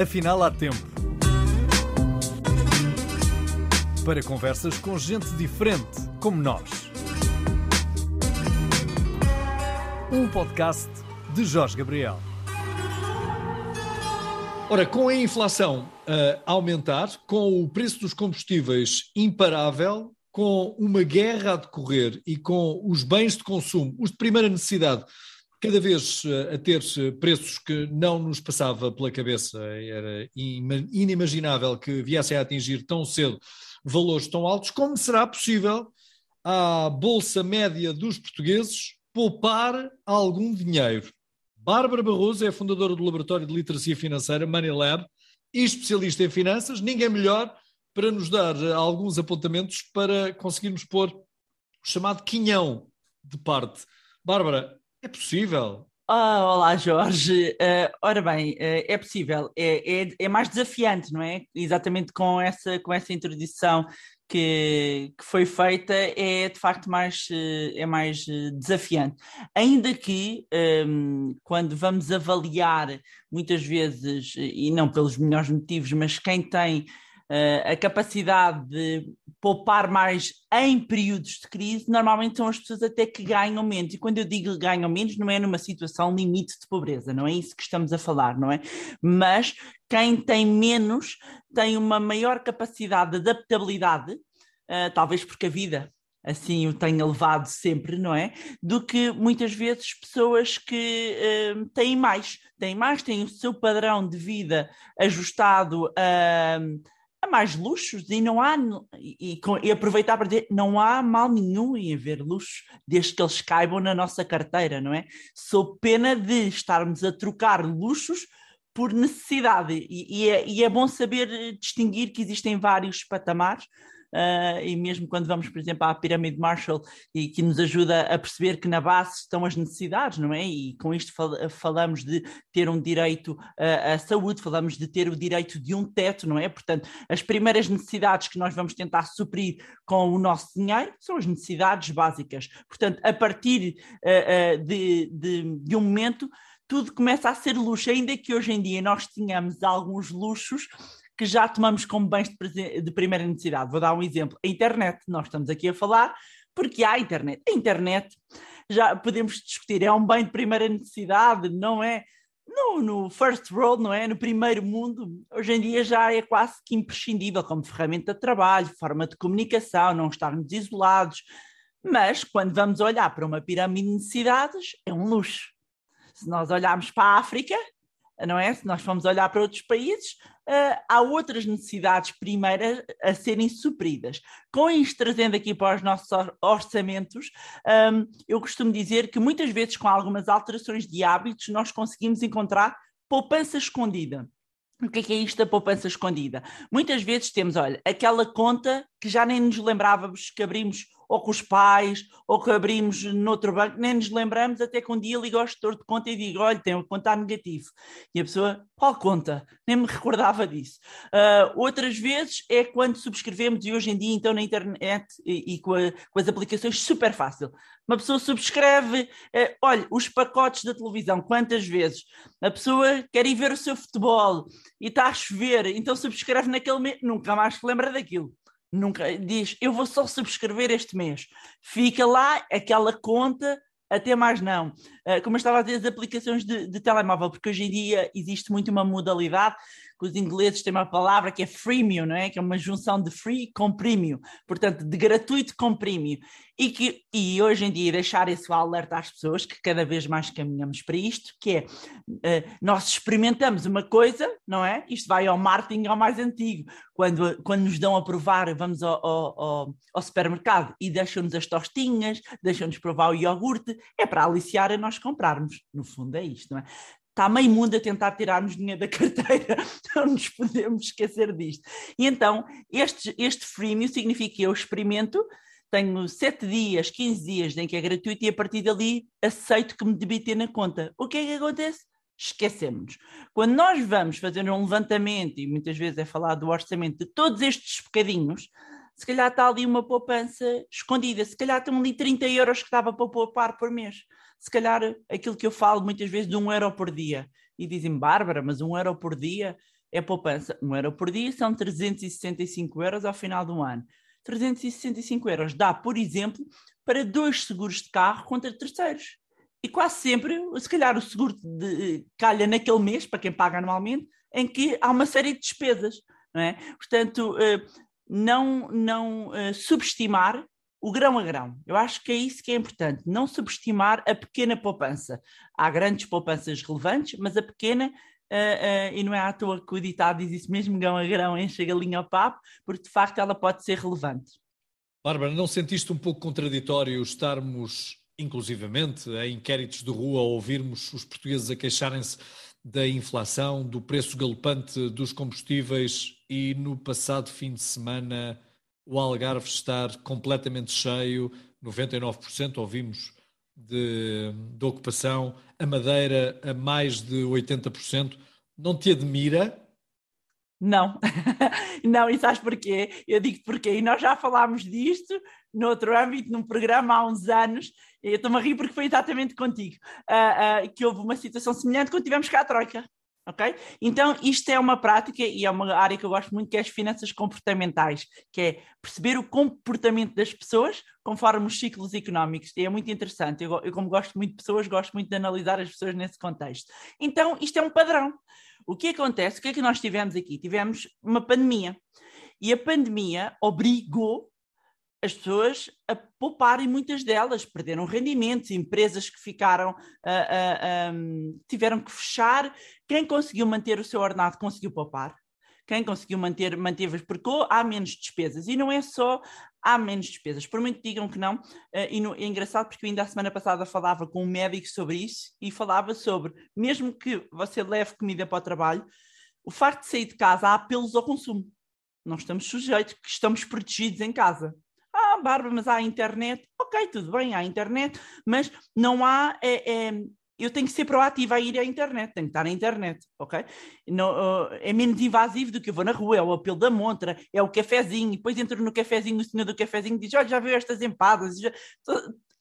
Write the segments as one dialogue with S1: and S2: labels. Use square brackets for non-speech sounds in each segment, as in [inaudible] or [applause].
S1: Afinal, há tempo. Para conversas com gente diferente, como nós. Um podcast de Jorge Gabriel. Ora, com a inflação a aumentar, com o preço dos combustíveis imparável, com uma guerra a decorrer e com os bens de consumo, os de primeira necessidade, cada vez eh, a ter preços que não nos passava pela cabeça, era inimaginável que viessem a atingir tão cedo valores tão altos, como será possível à bolsa média dos portugueses poupar algum dinheiro? Bárbara Barroso é fundadora do Laboratório de Literacia Financeira Money Lab e especialista em finanças, ninguém melhor para nos dar alguns apontamentos para conseguirmos pôr o chamado quinhão de parte. Bárbara, é possível?
S2: Ah, olá, Jorge. Uh, ora bem, uh, é possível. É, é, é, mais desafiante, não é? Exatamente com essa, com essa introdução que, que foi feita, é de facto mais, uh, é mais desafiante. Ainda que, um, ehm, quando vamos avaliar, muitas vezes, e não pelos melhores motivos, mas quem tem a capacidade de poupar mais em períodos de crise, normalmente são as pessoas até que ganham menos. E quando eu digo ganham menos, não é numa situação limite de pobreza, não é isso que estamos a falar, não é? Mas quem tem menos tem uma maior capacidade de adaptabilidade, uh, talvez porque a vida assim o tenha levado sempre, não é? Do que muitas vezes pessoas que uh, têm mais, têm mais, têm o seu padrão de vida ajustado a. Uh, há mais luxos e não há e, e, aproveitar para dizer não há mal nenhum em haver luxos desde que eles caibam na nossa carteira, não é? Sou pena de estarmos a trocar luxos por necessidade e, e, é, e é bom saber distinguir que existem vários patamares uh, e mesmo quando vamos, por exemplo, à pirâmide Marshall e que nos ajuda a perceber que na base estão as necessidades, não é? E com isto fal falamos de ter um direito uh, à saúde, falamos de ter o direito de um teto, não é? Portanto, as primeiras necessidades que nós vamos tentar suprir com o nosso dinheiro são as necessidades básicas. Portanto, a partir uh, de, de, de um momento tudo começa a ser luxo, ainda que hoje em dia nós tenhamos alguns luxos que já tomamos como bens de, de primeira necessidade. Vou dar um exemplo. A internet, nós estamos aqui a falar porque há internet. A internet, já podemos discutir, é um bem de primeira necessidade, não é? No, no, first world, não é? No primeiro mundo, hoje em dia já é quase que imprescindível como ferramenta de trabalho, forma de comunicação, não estarmos isolados. Mas quando vamos olhar para uma pirâmide de necessidades, é um luxo. Se nós olharmos para a África, não é? Se nós formos olhar para outros países, uh, há outras necessidades primeiras a serem supridas. Com isto, trazendo aqui para os nossos orçamentos, um, eu costumo dizer que muitas vezes, com algumas alterações de hábitos, nós conseguimos encontrar poupança escondida. O que é, que é isto da poupança escondida? Muitas vezes temos, olha, aquela conta que já nem nos lembrávamos que abrimos ou com os pais, ou que abrimos noutro banco, nem nos lembramos, até que um dia ligo ao gestor de conta e digo: olha, tem uma conta negativo. E a pessoa, qual conta? Nem me [laughs] recordava disso. Uh, outras vezes é quando subscrevemos, e hoje em dia, então, na internet e, e com, a, com, as aplicações, super fácil. Uma pessoa subscreve, uh, olha, os pacotes da televisão, quantas vezes? A pessoa quer ir ver o seu futebol e está a chover, então subscreve naquele mês, nunca mais se lembra daquilo. Nunca diz, eu vou só subscrever este mês. Fica lá aquela conta, até mais não. Uh, como eu estava a dizer, as aplicações de, de telemóvel, porque hoje em dia existe muito uma modalidade que os ingleses têm uma palavra que é freemium, não é? Que é uma junção de free com premium, portanto, de gratuito com premium. E, que, e hoje em dia deixar esse alerta às pessoas, que cada vez mais caminhamos para isto, que é, uh, nós experimentamos uma coisa, não é? Isto vai ao marketing ao mais antigo, quando, quando nos dão a provar, vamos ao, ao, ao supermercado e deixam-nos as tostinhas, deixam-nos provar o iogurte, é para aliciar a nós comprarmos. No fundo é isto, não é? Está meio mundo a tentar tirar-nos dinheiro da carteira, [laughs] não nos podemos esquecer disto. E então, este, este freemium significa que eu experimento, tenho 7 dias, 15 dias em que é gratuito e a partir dali aceito que me debite na conta. O que é que acontece? Esquecemos. Quando nós vamos fazer um levantamento, e muitas vezes é falar do orçamento de todos estes bocadinhos, se calhar está ali uma poupança escondida, se calhar estão ali 30 euros que dava para poupar por mês. Se calhar aquilo que eu falo muitas vezes de um euro por dia. E dizem, Bárbara, mas um euro por dia? é poupança. Um euro por dia são 365 euros ao final do ano. 365 euros dá, por exemplo, para dois seguros de carro contra terceiros. E quase sempre, se calhar, o seguro de, calha naquele mês, para quem paga anualmente, em que há uma série de despesas. Não é? Portanto, eh, não, não eh, subestimar o grão a grão. Eu acho que é isso que é importante, não subestimar a pequena poupança. Há grandes poupanças relevantes, mas a pequena Uh, uh, e não é à toa que o ditado diz isso mesmo, grão a grão, enche a galinha ao papo, porque de facto ela pode ser relevante.
S1: Bárbara, não sentiste um pouco contraditório estarmos, inclusivamente, em inquéritos de rua, a ouvirmos os portugueses a queixarem-se da inflação, do preço galopante dos combustíveis e no passado fim de semana o Algarve estar completamente cheio, 99% ouvimos de, de ocupação, a Madeira a mais de 80%. Não te admira?
S2: Não, [laughs] não, e sabes porquê? Eu digo porquê, e nós já falámos disto noutro âmbito, num programa há uns anos, eu estou-me a rir porque foi exatamente contigo, uh, uh, que houve uma situação semelhante quando tivemos cá a Troika. Ok? Então, isto é uma prática e é uma área que eu gosto muito, que é as finanças comportamentais, que é perceber o comportamento das pessoas conforme os ciclos económicos. E é muito interessante. Eu, eu, como gosto muito de pessoas, gosto muito de analisar as pessoas nesse contexto. Então, isto é um padrão. O que acontece? O que é que nós tivemos aqui? Tivemos uma pandemia. E a pandemia obrigou as pessoas a poupar e muitas delas perderam rendimentos, empresas que ficaram, uh, uh, um, tiveram que fechar. Quem conseguiu manter o seu ordenado conseguiu poupar. Quem conseguiu manter, manteve, porque há menos despesas. E não é só há menos despesas. Por muito digam que não, uh, e no, é engraçado porque eu ainda a semana passada falava com um médico sobre isso e falava sobre, mesmo que você leve comida para o trabalho, o facto de sair de casa há apelos ao consumo. Nós estamos sujeitos, que estamos protegidos em casa. Ah, Bárbara, mas há internet. Ok, tudo bem, há internet, mas não há. É, é, eu tenho que ser proativa a ir à internet, tenho que estar na internet, ok? Não, é menos invasivo do que eu vou na rua, é o apelo da montra, é o cafezinho, depois entro no cafezinho, o senhor do cafezinho diz: Olha, já viu estas empadas? Já...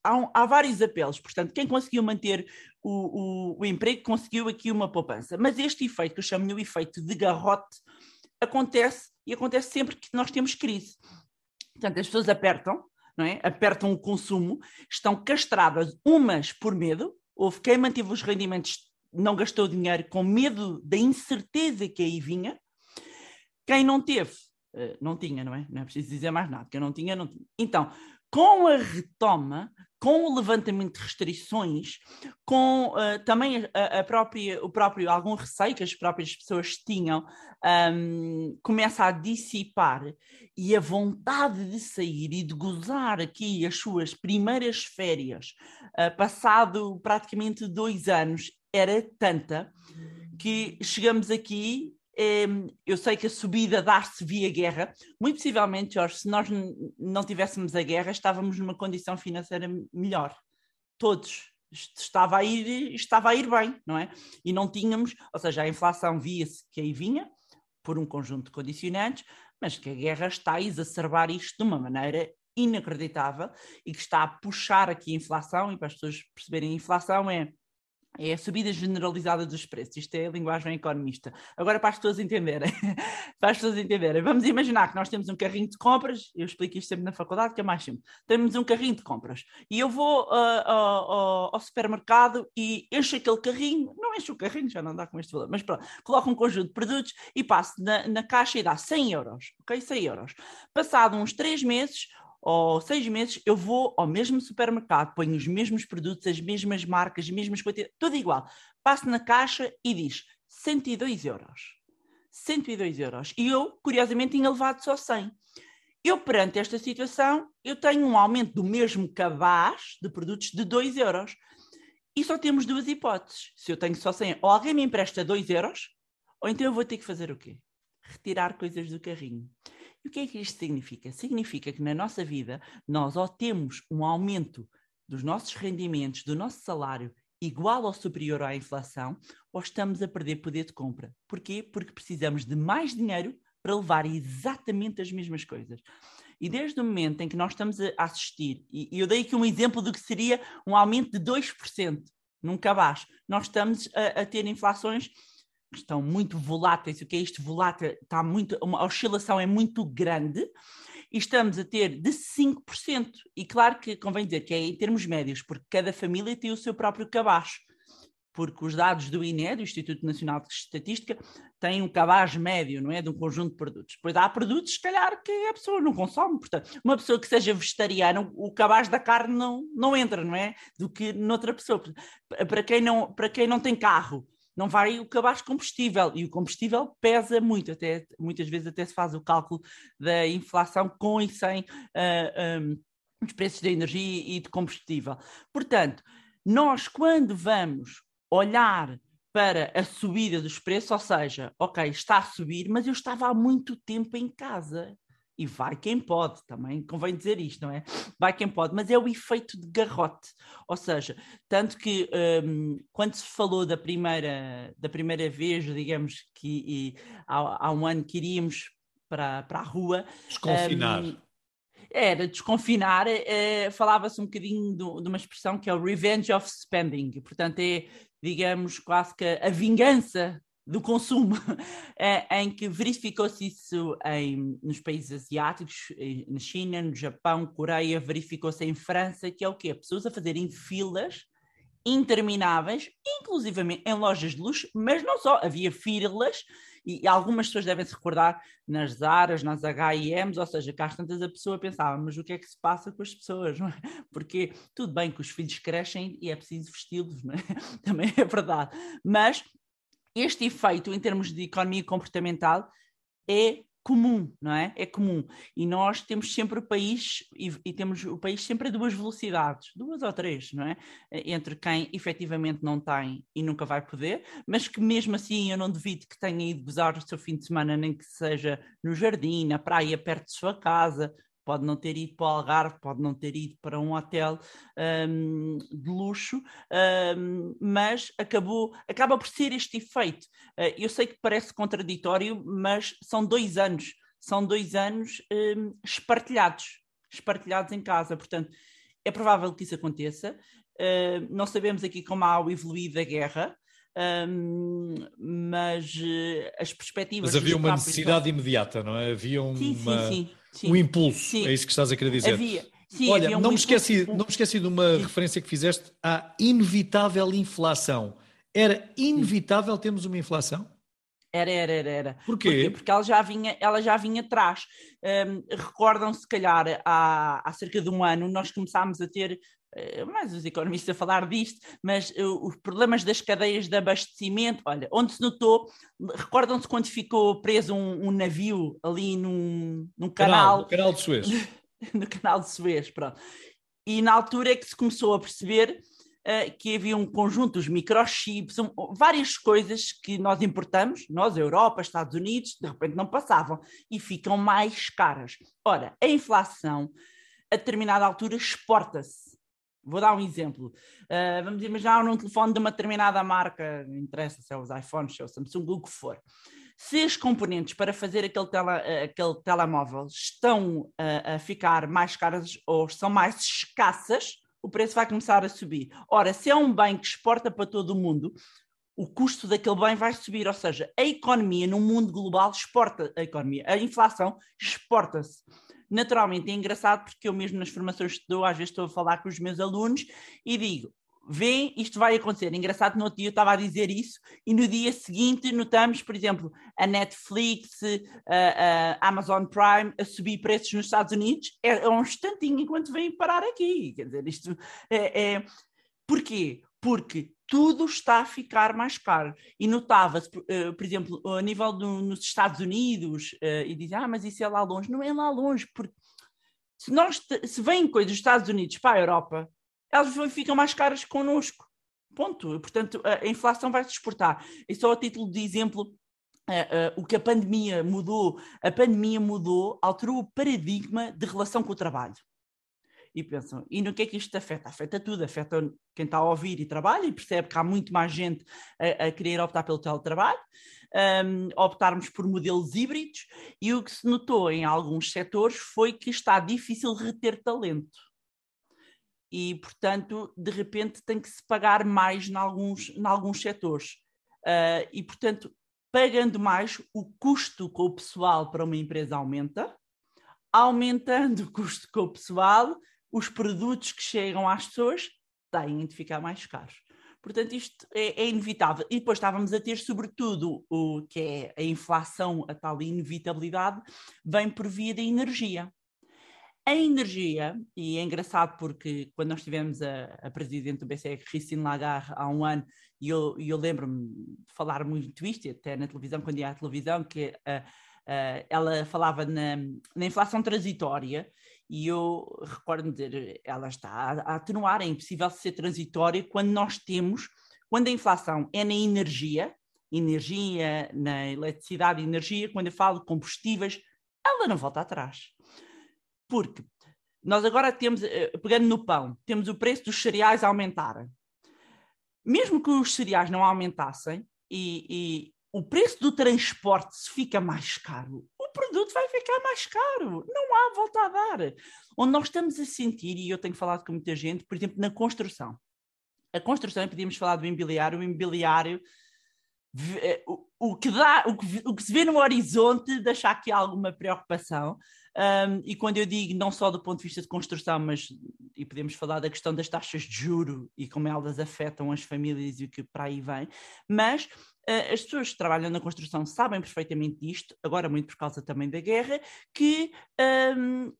S2: Há, há, vários apelos, portanto, quem conseguiu manter o, o, o emprego conseguiu aqui uma poupança. Mas este efeito, que eu chamo-lhe o efeito de garrote, acontece e acontece sempre que nós temos crise. Portanto, as pessoas apertam, não é? apertam o consumo, estão castradas umas por medo, houve quem manteve os rendimentos, não gastou dinheiro com medo da incerteza que aí vinha, quem não teve, eh, não tinha, não é? Não é preciso dizer mais nada, quem não tinha, não tinha. Então, com a retoma, com o levantamento de restrições, com uh, também a, a, própria, o próprio algum receio que as próprias pessoas tinham, um, começa a dissipar. E a vontade de sair e de gozar aqui as suas primeiras férias, uh, passado praticamente dois anos, era tanta que chegamos aqui eu sei que a subida dá-se via guerra. Muito possivelmente, Jorge, se nós não tivéssemos a guerra, estávamos numa condição financeira melhor. Todos. Estava a ir, estava a ir bem, não é? E não tínhamos, ou seja, a inflação via-se que aí vinha, por um conjunto de condicionantes, mas que a guerra está a exacerbar isto de uma maneira inacreditável e que está a puxar aqui a inflação, e para as pessoas perceberem a inflação é é a subida generalizada dos preços. Isto é a linguagem economista. Agora, para as pessoas entenderem, [laughs] para as pessoas entenderem, vamos imaginar que nós temos um carrinho de compras, eu explico isto sempre na faculdade, que é mais simples. Temos um carrinho de compras e eu vou uh, uh, ao supermercado e encho aquele carrinho, não encho o carrinho, já não dá com este valor, mas pronto, coloco um conjunto de produtos e passo na, na caixa e dá 100 euros, ok? 100 euros. Passado uns 3 meses, ou seis meses, eu vou ao mesmo supermercado, ponho os mesmos produtos, as mesmas marcas, as mesmas quantidades, tudo igual. Passo na caixa e diz 102 euros. 102 euros. E eu, curiosamente, tinha levado só 100. Eu, perante esta situação, eu tenho um aumento do mesmo cabaz de produtos de 2 euros. E só temos duas hipóteses. Se eu tenho só 100, ou alguém me empresta 2 euros, ou então eu vou ter que fazer o quê? Retirar coisas do carrinho. E o que é que isto significa? Significa que na nossa vida nós ou temos um aumento dos nossos rendimentos, do nosso salário, igual ou superior à inflação, ou estamos a perder poder de compra. Porquê? Porque precisamos de mais dinheiro para levar exatamente as mesmas coisas. E desde o momento em que nós estamos a assistir, e eu dei aqui um exemplo do que seria um aumento de 2% num cabaz, nós estamos a, a ter inflações estão muito voláteis. O que é isto volátil? Está muito, a oscilação é muito grande e estamos a ter de 5%. E claro que convém dizer que é em termos médios, porque cada família tem o seu próprio cabaz. Porque os dados do INE, do Instituto Nacional de Estatística, têm um cabaz médio, não é? De um conjunto de produtos. Pois há produtos, se calhar, que a pessoa não consome. Portanto, uma pessoa que seja vegetariana, o cabaz da carne não, não entra, não é? Do que noutra pessoa. Para quem não, para quem não tem carro, não vai o cabaz combustível e o combustível pesa muito, até muitas vezes até se faz o cálculo da inflação com e sem uh, ah, um, os preços de energia e de combustível. Portanto, nós quando vamos olhar para a subida dos preços, ou seja, ok, está a subir, mas eu estava há muito tempo em casa e vai quem pode, também convém dizer isto, não é? Vai quem pode, mas é o efeito de garrote. Ou seja, tanto que um, quando se falou da primeira, da primeira vez, digamos que e, há, há, um ano que iríamos para, para a rua.
S1: Desconfinar. Um,
S2: era desconfinar, é, falava-se um bocadinho do, de uma expressão que é o revenge of spending, portanto é, digamos, quase que a vingança do consumo, é, [laughs] em que verificou-se isso em, nos países asiáticos, na China, no Japão, Coreia, verificou-se em França, que é o quê? Pessoas a fazerem filas intermináveis, inclusivamente em lojas de luxo, mas não só, havia filas, e algumas pessoas devem se recordar nas Zaras, nas H&M's, ou seja, cá tantas a pessoa pensava, mas o que é que se passa com as pessoas, não [laughs] é? Porque tudo bem que os filhos crescem e é preciso vesti-los, [laughs] é? Também é verdade, mas este efeito, em termos de economia comportamental, é comum, não é? É comum. E nós temos sempre o país, e, e, temos o país sempre a duas velocidades, duas ou três, não é? Entre quem efetivamente não tem e nunca vai poder, mas que mesmo assim eu não duvido que tenha ido gozar o seu fim de semana, nem que seja no jardim, na praia, perto de sua casa, pode não ter ido para o Algarve, pode não ter ido para um hotel um, de luxo, um, mas acabou, acaba por ser este efeito. Uh, eu sei que parece contraditório, mas são dois anos, são dois anos um, espartilhados, espartilhados em casa, portanto, é provável que isso aconteça. Uh, não sabemos aqui como há o evoluído da guerra, um, mas uh, as perspectivas.
S1: Mas havia uma necessidade imediata, não é? Havia uma. Sim, sim, sim. Sim. um impulso, Sim. é isso que estás a querer dizer.
S2: Havia. Sim,
S1: Olha,
S2: havia um
S1: não, me esqueci, não me esqueci de uma referência que fizeste à inevitável inflação. Era inevitável termos uma inflação?
S2: Era, era, era, era.
S1: Porquê?
S2: Porquê? Porque ela já vinha, ela já vinha atrás. Um, Recordam, se calhar, há, há cerca de um ano, nós começámos a ter, mais os economistas a falar disto, mas uh, os problemas das cadeias de abastecimento, olha, onde se notou, recordam-se quando ficou preso um, um navio ali num, num canal...
S1: No canal de Suez. [laughs]
S2: no canal de Suez, pronto. E na altura é que se começou a perceber uh, que havia um conjunto, os microchips, um, várias coisas que nós importamos, nós, Europa, Estados Unidos, de repente não passavam e ficam mais caras. Ora, a inflação, a determinada altura, exporta-se. Vou dar um exemplo. Uh, vamos imaginar num telefone de uma determinada marca, não interessa se é os iPhones, se é o Samsung, o que for. Se as componentes para fazer aquele, tele, aquele telemóvel estão a, a ficar mais caras ou são mais escassas, o preço vai começar a subir. Ora, se é um bem que exporta para todo o mundo, o custo daquele bem vai subir, ou seja, a economia no mundo global exporta a economia, a inflação exporta-se. Naturalmente é engraçado porque eu mesmo nas formações que dou, às vezes estou a falar com os meus alunos e digo, vêem, isto vai acontecer. Engraçado, no outro dia eu estava a dizer isso, e no dia seguinte notamos, por exemplo, a Netflix, a, a Amazon Prime a subir preços nos Estados Unidos, é, é um instantinho enquanto vêm parar aqui. Quer dizer, isto é. é... Porquê? Porque tudo está a ficar mais caro. E notava-se, por exemplo, a nível do, nos Estados Unidos, uh, e dizem, ah, mas isso é lá longe. Não é lá longe, porque se, nós se vêm coisas dos Estados Unidos para a Europa, elas ficam mais caras connosco. Ponto. Portanto, a inflação vai se exportar. E só a título de exemplo, o que a pandemia mudou, a pandemia mudou, alterou o paradigma de relação com o trabalho. E pensam, e no que é que isto afeta? Afeta tudo, afeta quem está a ouvir e trabalha e percebe que há muito mais gente a, a querer optar pelo teletrabalho, um, optarmos por modelos híbridos, e o que se notou em alguns setores foi que está difícil reter talento e, portanto, de repente tem que se pagar mais em alguns, em alguns setores. Uh, e, portanto, pagando mais, o custo com o pessoal para uma empresa aumenta, aumentando o custo com o pessoal, os produtos que chegam às pessoas têm de ficar mais caros. Portanto, isto é, é, inevitável. E depois estávamos a ter, sobretudo, o que é a inflação, a tal inevitabilidade, vem por via da energia. A energia, e é engraçado porque quando nós tivemos a, a presidente do BCE, Christine Lagarde, há um ano, e eu, eu lembro-me de falar muito isto, até na televisão, quando ia à televisão, que uh, uh, ela falava na, na, inflação transitória, e eu recordo-me dizer, ela está a, a atenuar, é impossível ser transitória quando nós temos, quando a inflação é na energia, energia, na eletricidade, energia, quando eu falo de combustíveis, ela não volta atrás porque nós agora temos, eh, pegando no pão, temos o preço dos cereais a aumentar. Mesmo que os cereais não aumentassem e, e o preço do transporte se fica mais caro, o produto vai ficar mais caro. Não há volta a dar. Onde nós estamos a sentir, e eu tenho falado com muita gente, por exemplo, na construção. A construção, podíamos falar do imobiliário, o imobiliário eh, o, que dá, o que, o que se vê no horizonte deixa aqui alguma preocupação. Um, e quando eu digo não só do ponto de vista de construção, mas e podemos falar da questão das taxas de juro e como elas afetam as famílias e o que para aí vem, mas as pessoas que trabalham na construção sabem perfeitamente disto, agora muito por causa também da guerra, que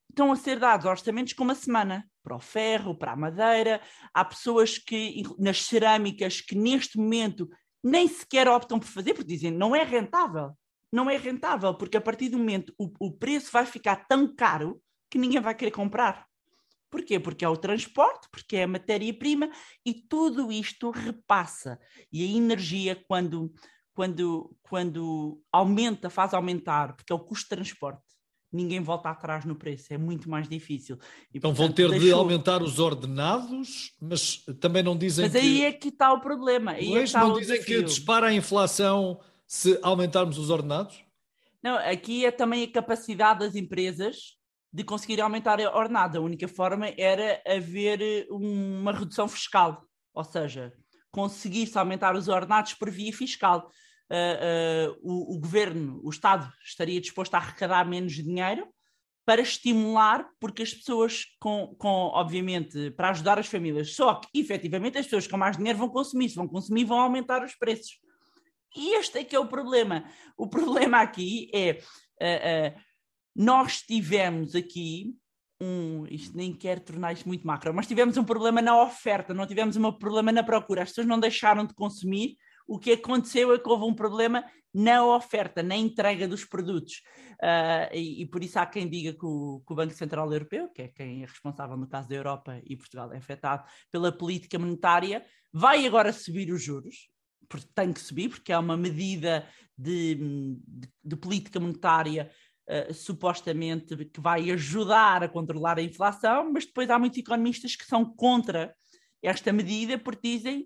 S2: estão a ser dados orçamentos com uma semana para o ferro, para a madeira. Há pessoas que, nas cerâmicas, que neste momento nem sequer optam por fazer, porque dizem não é rentável não é rentável, porque a partir do momento o, o preço vai ficar tão caro que ninguém vai querer comprar. Porquê? Porque é o transporte, porque é a matéria-prima e tudo isto repassa. E a energia, quando, quando, quando aumenta, faz aumentar, porque é o custo de transporte, ninguém volta atrás no preço, é muito mais difícil.
S1: E, então portanto, vão ter deixou... de aumentar os ordenados, mas também não dizem
S2: mas
S1: que...
S2: Mas aí é que está o problema. Aí
S1: é não dizem desafio. que dispara a inflação se aumentarmos os ordenados?
S2: Não, aqui é também a capacidade das empresas de conseguir aumentar a ordenada. A única forma era haver eh, uma redução fiscal, ou seja, conseguir-se aumentar os ordenados por via fiscal. Uh, uh, o, o, governo, o Estado, estaria disposto a arrecadar menos dinheiro para estimular, porque as pessoas, com, com, obviamente, para ajudar as famílias, só que efetivamente as pessoas com mais dinheiro vão consumir, se vão consumir, vão aumentar os preços. E este é que é o problema. O [laughs] problema aqui é uh, nós tivemos aqui um, isto nem quer tornar isto muito macro, mas tivemos um problema na oferta, não tivemos um problema na procura. As pessoas não deixaram de consumir. O que aconteceu é que houve um problema na oferta, na entrega dos produtos. Uh, e, e, por isso há quem diga que o, que o, Banco Central Europeu, que é quem é responsável no caso da Europa e Portugal é afetado pela política monetária, vai agora subir os juros porque tem que subir, porque é uma medida de, de, de política monetária uh, supostamente que vai ajudar a controlar a inflação, mas depois há muitos economistas que são contra esta medida porque dizem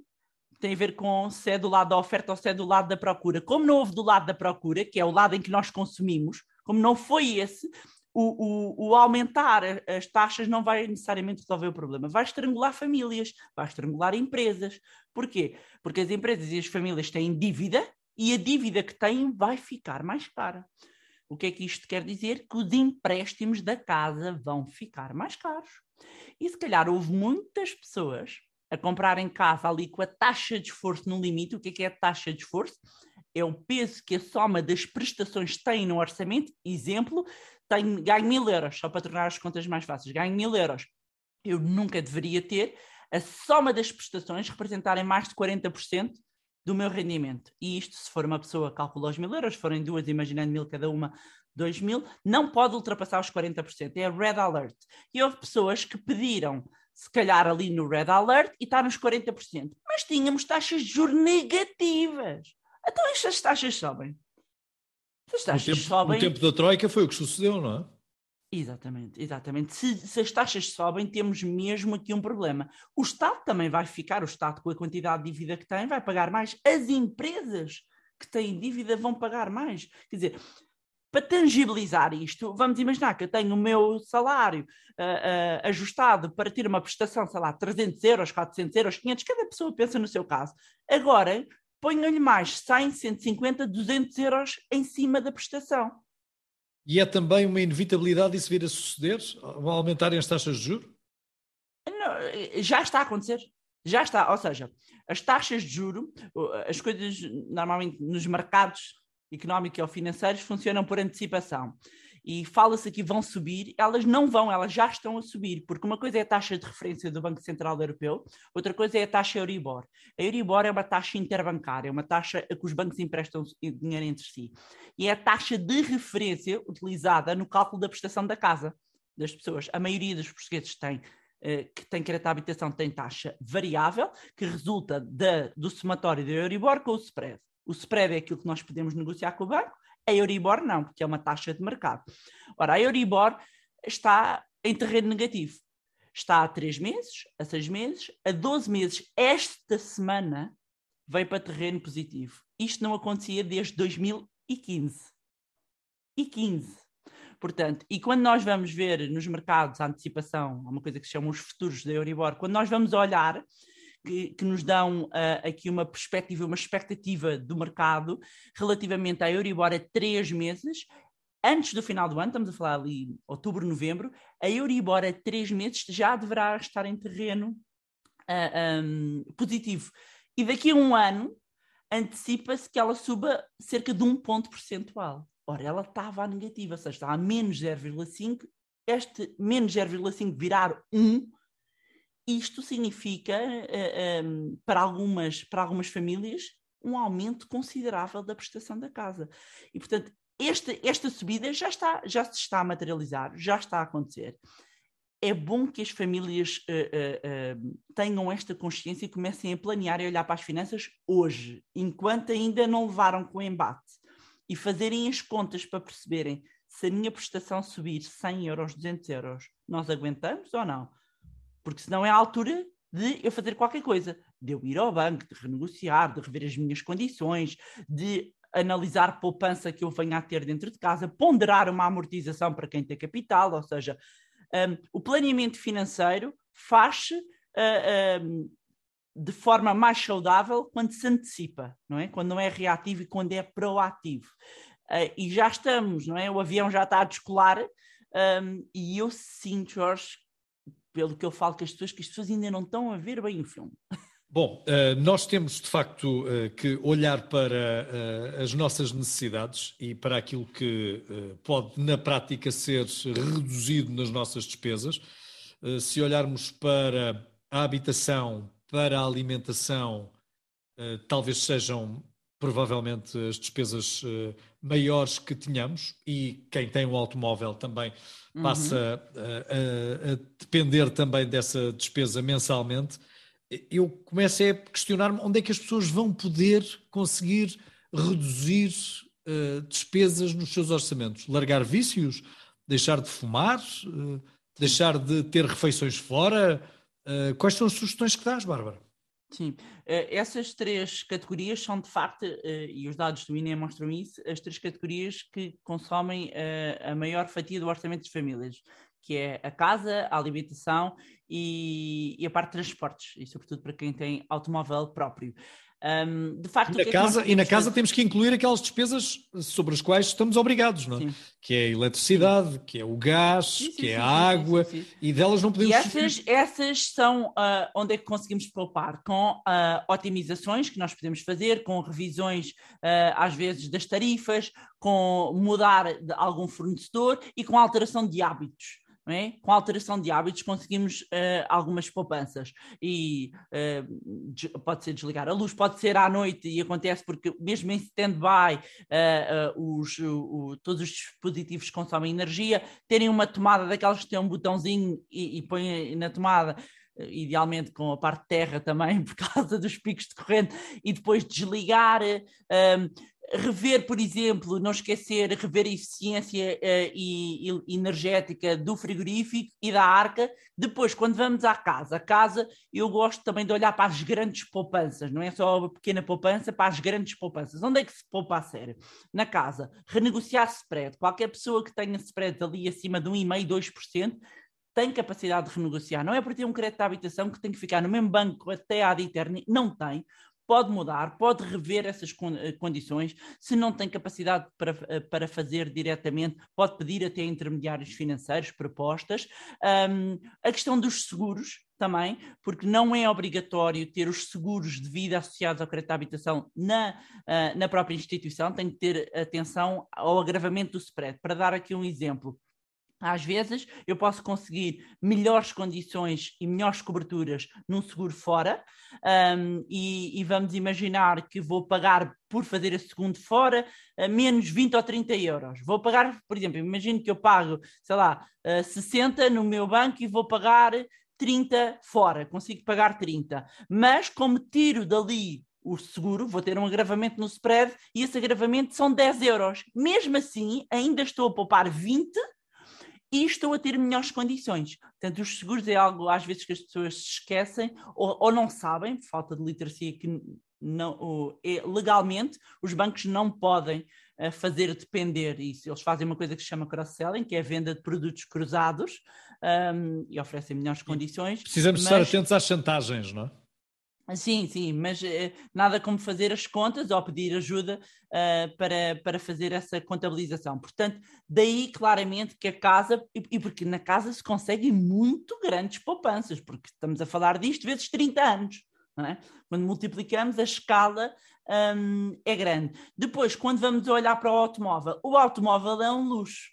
S2: que tem a ver com se é do lado da oferta ou se é do lado da procura. Como não houve do lado da procura, que é o lado em que nós consumimos, como não foi esse, o, o, o, aumentar as taxas não vai necessariamente resolver o problema. Vai estrangular famílias, vai estrangular empresas. Porquê? Porque as empresas e as famílias têm dívida e a dívida que têm vai ficar mais cara. O que é que isto quer dizer? Que os empréstimos da casa vão ficar mais caros. E se calhar houve muitas pessoas a comprarem casa ali com a taxa de esforço no limite. O que é que é a taxa de esforço? É o peso que a soma das prestações tem no orçamento. Exemplo, tenho, ganho mil euros, só para tornar as contas mais fáceis, ganho mil euros. Eu nunca deveria ter a soma das prestações representarem mais de 40% do meu rendimento. E isto, se for uma pessoa, calcula os mil euros, se forem duas, imaginando mil cada uma, dois mil, não pode ultrapassar os 40%. É red alert. E houve pessoas que pediram, se calhar ali no red alert, e está nos 40%. Mas tínhamos taxas de juros negativas. Então estas taxas sobem.
S1: As taxas tempo, sobem. No tempo da Troika foi o que sucedeu, não é?
S2: Exatamente, exatamente. Se, se, as taxas sobem, temos mesmo aqui um problema. O Estado também vai ficar, o Estado, com a quantidade de dívida que tem, vai pagar mais. As empresas que têm dívida vão pagar mais. Quer dizer, para tangibilizar isto, vamos imaginar que eu tenho o meu salário uh, uh, ajustado para ter uma prestação, sei lá, 300 euros, 400 euros, 500, cada pessoa pensa no seu caso. Agora, ponham-lhe mais 100, 150, 200 euros em cima da prestação.
S1: E é também uma inevitabilidade isso vir a suceder? Aumentarem as taxas de juros?
S2: Não, já está a acontecer. Já está. Ou seja, as taxas de juro, as coisas normalmente nos mercados económicos ou financeiros funcionam por antecipação e fala-se aqui vão subir, elas não vão, elas já estão a subir, porque uma coisa é a taxa de referência do Banco Central Europeu, outra coisa é a taxa Euribor. A Euribor é uma taxa interbancária, é uma taxa a que os bancos emprestam dinheiro entre si. E é a taxa de referência utilizada no cálculo da prestação da casa das pessoas. A maioria dos portugueses tem eh, que tem crédito à habitação tem taxa variável, que resulta da, do somatório da Euribor com o spread. O spread é aquilo que nós podemos negociar com o banco, a Euribor não, porque é uma taxa de mercado. Ora, a Euribor está em terreno negativo. Está a 3 meses, a 6 meses, a 12 meses. Esta semana veio para terreno positivo. Isto não acontecia desde 2015. E 15. Portanto, e quando nós vamos ver nos mercados a antecipação, há uma coisa que se chama os futuros da Euribor, quando nós vamos olhar que, que nos dão uh, aqui uma perspectiva, uma expectativa do mercado relativamente à Euribor a três meses. Antes do final do ano, estamos a falar ali outubro, novembro, a Euribor a três meses já deverá estar em terreno uh, ah, um, positivo. E daqui a um ano, antecipa-se que ela suba cerca de um ponto percentual. Ora, ela estava a negativa, ou seja, está a menos 0,5, este menos 0,5 virar 1, isto significa, uh, eh, um, ehm, para, algumas, para algumas famílias, um aumento considerável da prestação da casa. E, portanto, esta, esta subida já, está, já se está a materializar, já está a acontecer. É bom que as famílias uh, uh, tenham esta consciência e comecem a planear e olhar para as finanças hoje, enquanto ainda não levaram com o embate, e fazerem as contas para perceberem se a minha prestação subir 100 euros, 200 euros, nós aguentamos ou não? Porque senão é a altura de eu fazer qualquer coisa, de eu ir ao banco, de renegociar, de rever as minhas condições, de analisar poupança que eu venho a ter dentro de casa, ponderar uma amortização para quem tem capital, ou seja, um, o planeamento financeiro faz-se uh, um, de forma mais saudável quando se antecipa, não é? Quando não é reativo e quando é proativo. Uh, e já estamos, não é? O avião já está a descolar um, e eu sinto, Jorge, pelo que eu falo com as pessoas, que as pessoas ainda não estão a ver bem o filme.
S1: Bom, eh, nós temos de facto eh, que olhar para eh, as nossas necessidades e para aquilo que pode na prática ser reduzido nas nossas despesas. Se olharmos para a habitação, para a alimentação, talvez sejam provavelmente as despesas maiores que tínhamos e quem tem um automóvel também passa uhum. a, a, a, depender também dessa despesa mensalmente, eu começo a questionar-me onde é que as pessoas vão poder conseguir reduzir uh, despesas nos seus orçamentos. Largar vícios? Deixar de fumar? Uh, deixar de ter refeições fora? Uh, quais são as sugestões que dás, Bárbara?
S2: Sim, essas três categorias são de facto, e os dados do INE mostram isso, as três categorias que consomem a maior fatia do orçamento das famílias, que é a casa, a alimentação e, a parte de transportes, e sobretudo para quem tem automóvel próprio. Um, de facto,
S1: e na, é casa, e na casa temos que incluir aquelas despesas sobre as quais estamos obrigados, não é? Sim. Que é a eletricidade, sim. que é o gás, sim, que é a água, e delas não podemos...
S2: E essas, essas são uh, onde é que conseguimos poupar, com uh, otimizações que nós podemos fazer, com revisões, uh, às vezes, das tarifas, com mudar algum fornecedor e com alteração de hábitos. É? Com a alteração de hábitos conseguimos uh, algumas poupanças e uh, pode ser desligar a luz, pode ser à noite e acontece porque mesmo em stand-by uh, todos os dispositivos consomem energia, terem uma tomada daquelas que tem um botãozinho e, e põem na tomada idealmente com a parte terra também, [laughs] por causa dos picos de corrente, e depois desligar rever, por exemplo, não esquecer, rever a eficiência uh, e, e, energética do frigorífico e da arca. Depois, quando vamos à casa, a casa, eu gosto também de olhar para as grandes poupanças, não é só a pequena poupança, para as grandes poupanças. Onde é que se poupa a sério? Na casa, renegociar spread. Qualquer pessoa que tenha spread ali acima de 1,5%, 2%, tem capacidade de renegociar. Não é por ter um crédito de habitação que tem que ficar no mesmo banco até à eterna. Não tem pode mudar, pode rever essas eh, condições. Se não tem capacidade para, eh, para fazer diretamente, pode pedir até intermediários financeiros propostas. Um, a questão dos seguros também, porque não é obrigatório ter os seguros de vida associados ao crédito de habitação na, uh, na própria instituição, tem que ter atenção ao agravamento do spread. Para dar aqui um exemplo, às vezes eu posso conseguir melhores condições e melhores coberturas num seguro fora, um, e, e, vamos imaginar que vou pagar por fazer esse segundo fora menos 20 ou 30 euros. Vou pagar, por exemplo, imagino que eu pago, sei lá, uh, 60 no meu banco e vou pagar 30 fora, consigo pagar 30. Mas como tiro dali o seguro, vou ter um agravamento no spread e esse agravamento são 10 euros. Mesmo assim, ainda estou a poupar 20 e estou a ter melhores condições. Portanto, os seguros é algo às vezes que as pessoas se esquecem ou, ou não sabem, falta de literacia que não, ou, é, legalmente os bancos não podem uh, fazer depender isso. Eles fazem uma coisa que se chama cross-selling, que é a venda de produtos cruzados um, e oferecem melhores condições.
S1: Precisamos mas... estar atentos às chantagens, não é?
S2: Sim, sim, mas eh, nada como fazer as contas ou pedir ajuda uh, para, para fazer essa contabilização. Portanto, daí claramente que a casa, e, e, porque na casa se conseguem muito grandes poupanças, porque estamos a falar disto vezes 30 anos. É? Quando multiplicamos, a escala um, é grande. Depois, quando vamos olhar para o automóvel, o automóvel é um luxo.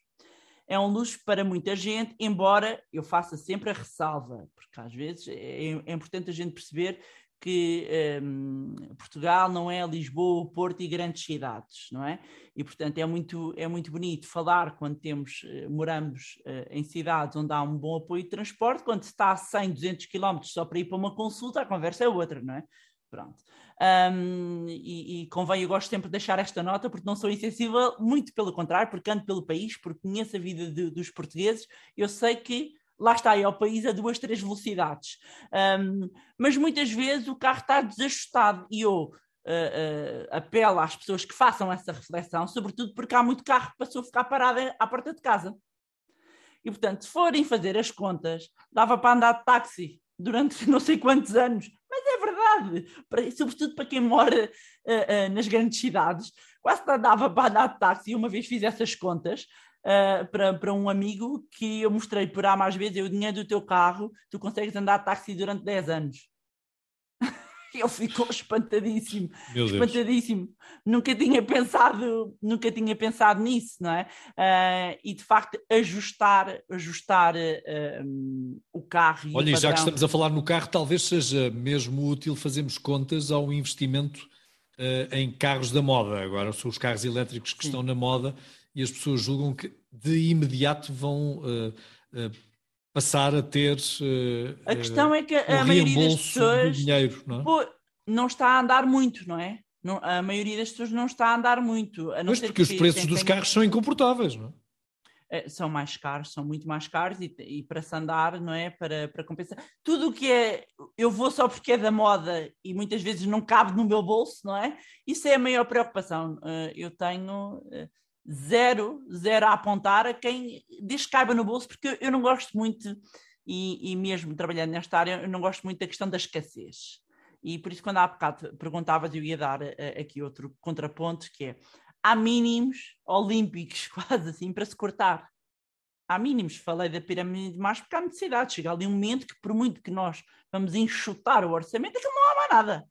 S2: É um luxo para muita gente, embora eu faça sempre a ressalva, porque às vezes é, é importante a gente perceber que um, Portugal não é Lisboa, Porto e grandes cidades, não é? E portanto é muito é muito bonito falar quando temos eh, moramos uh, em cidades onde há um bom apoio de transporte, quando se está a 100, 200 quilómetros só para ir para uma consulta, a conversa é outra, não é? Pronto. Um, e, e, convém, eu gosto sempre de deixar esta nota, porque não sou insensível, muito pelo contrário, porque ando pelo país, porque conheço a vida de, dos portugueses, eu sei que lá está, é o país a duas, três velocidades. Um, mas muitas vezes o carro está desajustado e eu uh, uh, apelo às pessoas que façam essa reflexão, sobretudo porque há muito carro que passou a ficar parado à porta de casa. E portanto, se forem fazer as contas, dava para andar de táxi durante [laughs] não sei quantos anos. Mas é verdade, para, sobretudo para quem mora uh, nas grandes cidades, quase dava para andar de táxi. Uma vez fiz essas contas, uh, para, para um amigo que eu mostrei por A mais vezes, o dinheiro do teu carro, tu consegues andar de táxi durante 10 anos. [laughs] Ele ficou espantadíssimo, espantadíssimo. Nunca tinha pensado, nunca tinha pensado nisso, não é? Uh, e de facto ajustar, ajustar uh, o carro.
S1: Olha, já que estamos a falar no carro, talvez seja mesmo útil fazermos contas ao investimento uh, em carros da moda. Agora são os carros elétricos que Sim. estão na moda e as pessoas julgam que de imediato vão uh, uh, passar a ter. Uh,
S2: a questão é que a, maioria das pessoas
S1: dinheiro, não, é?
S2: pô, não, está a andar muito, não é? Não, a maioria das pessoas não está a andar muito. A
S1: mas porque os preços dos carros são incomportáveis, não é?
S2: são mais caros, são muito mais caros e, e, para se andar, não é? Para, para compensar. Tudo o que é, eu vou só porque é da moda e muitas vezes não cabe no meu bolso, não é? Isso é a maior preocupação. eu tenho zero, zero a apontar a quem diz que caiba no bolso, porque eu não gosto muito, e, e, mesmo trabalhando nesta área, eu não gosto muito da questão da escassez. E por isso, quando há bocado perguntavas, eu ia dar uh, aqui outro contraponto, que é, há mínimos olímpicos, [laughs] quase assim, para se cortar. Há mínimos, falei da pirâmide de Maslow porque há necessidade. Chega ali um momento que, por muito que nós vamos enxutar o orçamento, aquilo não há mais nada.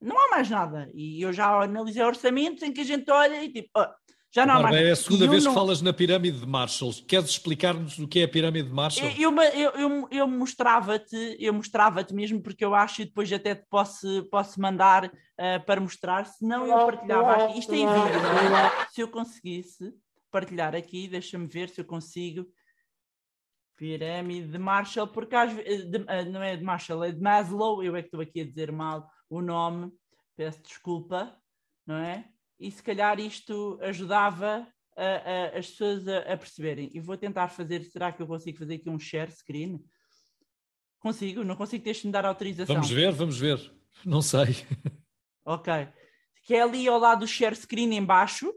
S2: Não há mais nada. E eu já analisei orçamentos em que a gente olha e tipo, oh, já não há mais.
S1: É a segunda vez não... que falas na pirâmide de Marshall. Queres explicar-nos o que é a pirâmide de Marshall?
S2: Eu, eu, eu, eu mostrava-te, eu mostrava-te mesmo, porque eu acho e depois até te posso, posso mandar uh, para mostrar, senão eu partilhava aqui. Isto é em vídeo, é? Se eu conseguisse partilhar aqui, deixa-me ver se eu consigo. Pirâmide de Marshall, porque às vezes, uh, não é de Marshall, é de Maslow, eu é que estou aqui a dizer mal o nome, peço desculpa, não é? E se calhar isto ajudava a, a, as pessoas a, a, perceberem. E vou tentar fazer, será que eu consigo fazer aqui um share screen? Consigo? Não consigo, deixe-me dar autorização.
S1: Vamos ver, vamos ver. Não sei.
S2: Ok. Que é ali ao lado do share screen embaixo.